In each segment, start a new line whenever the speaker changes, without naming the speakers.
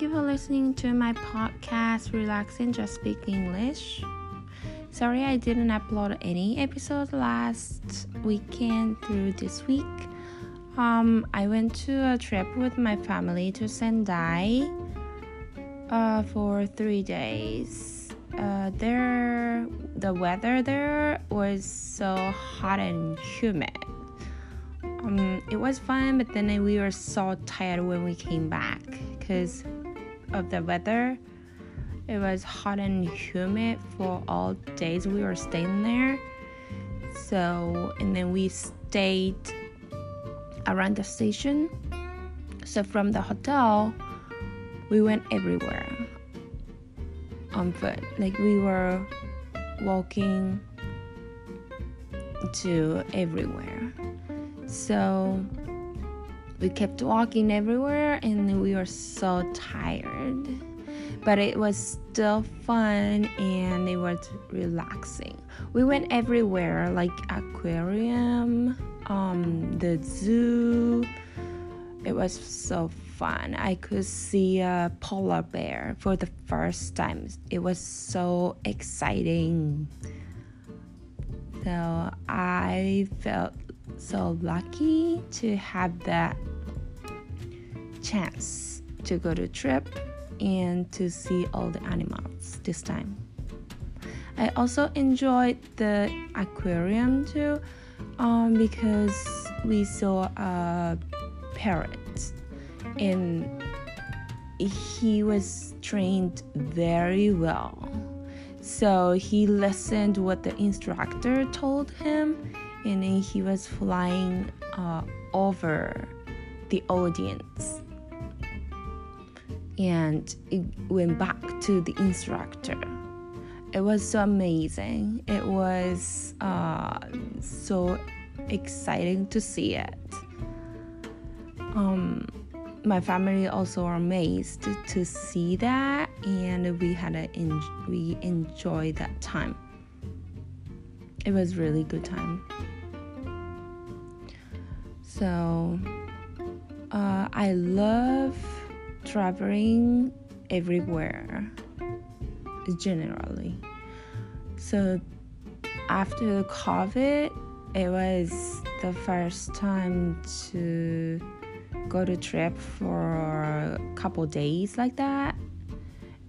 Thank you for listening to my podcast, Relaxing Just Speak English. Sorry I didn't upload any episodes last weekend through this week. Um, I went to a trip with my family to Sendai uh, for three days. Uh, there, the weather there was so hot and humid. Um, it was fun, but then we were so tired when we came back because of the weather. It was hot and humid for all days we were staying there. So, and then we stayed around the station. So, from the hotel, we went everywhere on foot. Like, we were walking to everywhere. So we kept walking everywhere and we were so tired. But it was still fun and it was relaxing. We went everywhere like aquarium, um, the zoo. It was so fun. I could see a polar bear for the first time. It was so exciting. So I felt so lucky to have that chance to go to trip and to see all the animals this time. I also enjoyed the aquarium too um, because we saw a parrot and he was trained very well. So he listened what the instructor told him and he was flying uh, over the audience and it went back to the instructor. It was so amazing. It was uh, so exciting to see it. Um, my family also are amazed to see that and we had a en- we enjoyed that time. It was really good time. So uh, I love traveling everywhere generally. So after the COVID, it was the first time to go to trip for a couple days like that.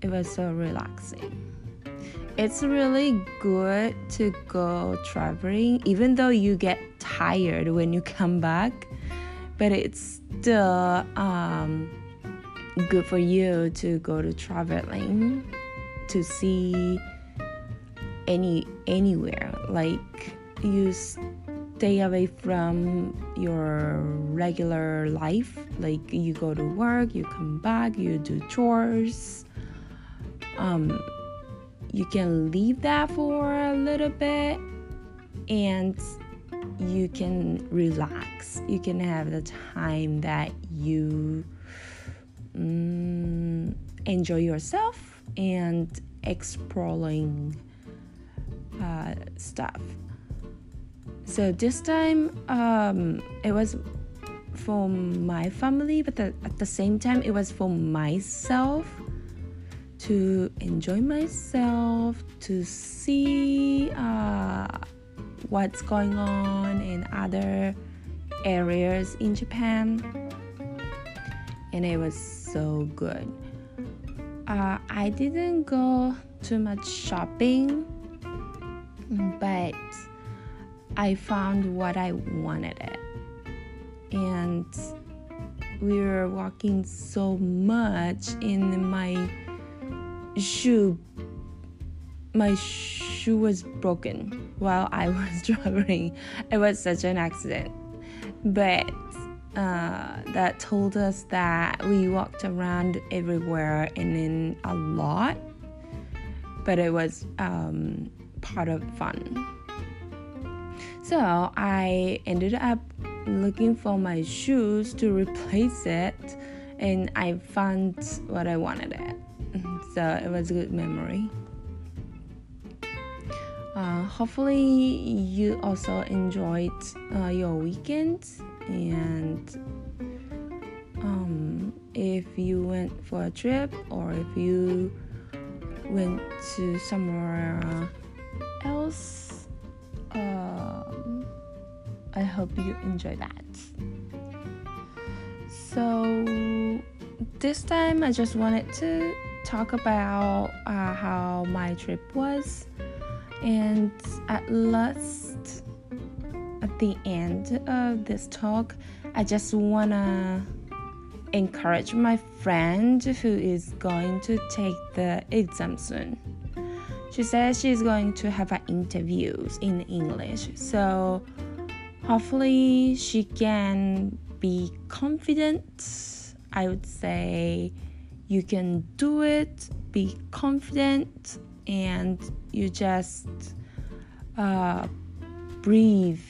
It was so relaxing. It's really good to go traveling even though you get tired when you come back, but it's still um, good for you to go to traveling to see any anywhere. Like you stay away from your regular life. Like you go to work you come back you do chores. Um, you can leave that for a little bit and you can relax. You can have the time that you mm, enjoy yourself and exploring uh, stuff. So this time, um, it was for my family, but the, at the same time, it was for myself to enjoy myself, to see. Uh, what's going on in other areas in Japan. And it was so good. Uh, I didn't go too much shopping, but I found what I wanted it. And we were walking so much in my shoe my shoe was broken while I was driving. It was such an accident. But uh, that told us that we walked around everywhere and in a lot, but it was um, part of fun. So I ended up looking for my shoes to replace it, and I found what I wanted it. So it was a good memory. Uh, hopefully, you also enjoyed uh, your weekend and um, if you went for a trip or if you went to somewhere else. Um, I hope you enjoy that. So, this time I just wanted to talk about uh, how my trip was, and at last, at the end of this talk, I just wanna encourage my friend who is going to take the exam soon. She says she's going to have an interviews in English, so hopefully she can be confident. I would say you can do it, be confident, and you just uh, breathe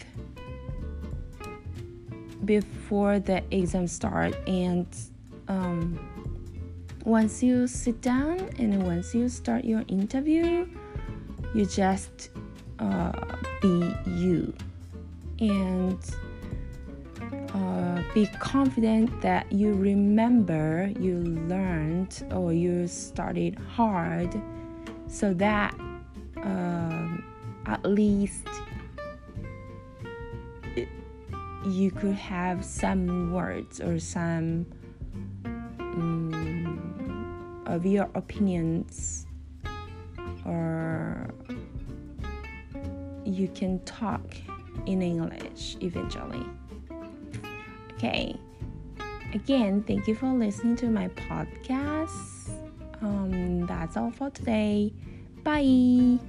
before the exam start and um, once you sit down and once you start your interview you just uh, be you. And uh, be confident that you remember you learned or you studied hard so that um, at least you could have some words or some um, of your opinions or you can talk in English eventually. Okay. Again, thank you for listening to my podcast. Um, that's all for today. Bye.